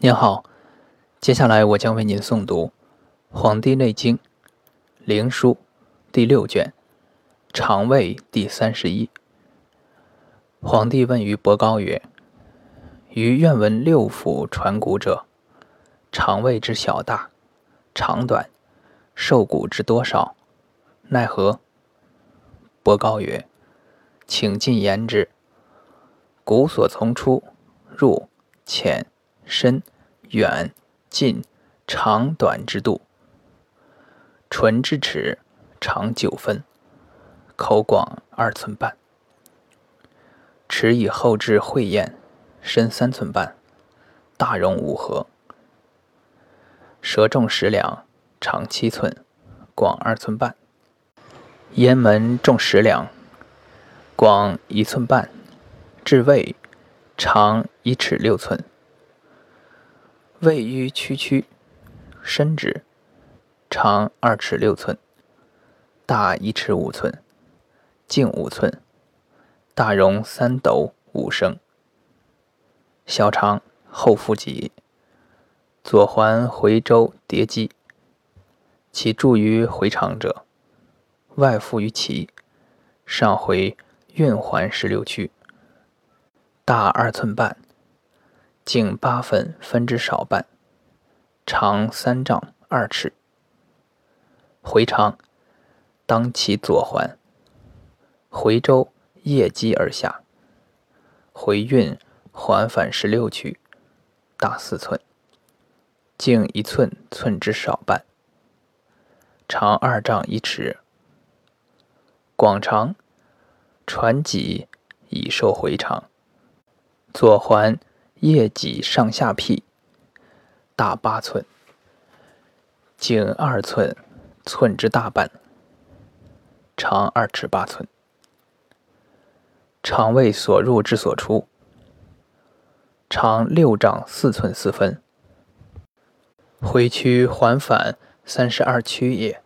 您好，接下来我将为您诵读《黄帝内经·灵枢》第六卷《肠胃》第三十一。皇帝问于伯高曰：“余愿闻六腑传骨者，肠胃之小大、长短，受骨之多少，奈何？”伯高曰：“请进言之。骨所从出、入、浅。”深、远、近、长短之度。唇之齿长九分，口广二寸半。齿以后至会咽，深三寸半，大容五合。舌重十两，长七寸，广二寸半。咽门重十两，广一寸半，至胃长一尺六寸。位于屈曲，伸直，长二尺六寸，大一尺五寸，径五寸，大容三斗五升。小肠后腹脊，左环回周叠肌，其注于回肠者，外附于脐，上回运环十六区，大二寸半。径八分，分之少半，长三丈二尺。回肠，当其左环，回周腋肌而下，回运环返十六曲，大四寸，径一寸，寸之少半，长二丈一尺。广长，传脊以受回肠，左环。腋脊上下辟，大八寸，颈二寸，寸之大半，长二尺八寸。肠胃所入之所出，长六丈四寸四分，回曲环返三十二区也。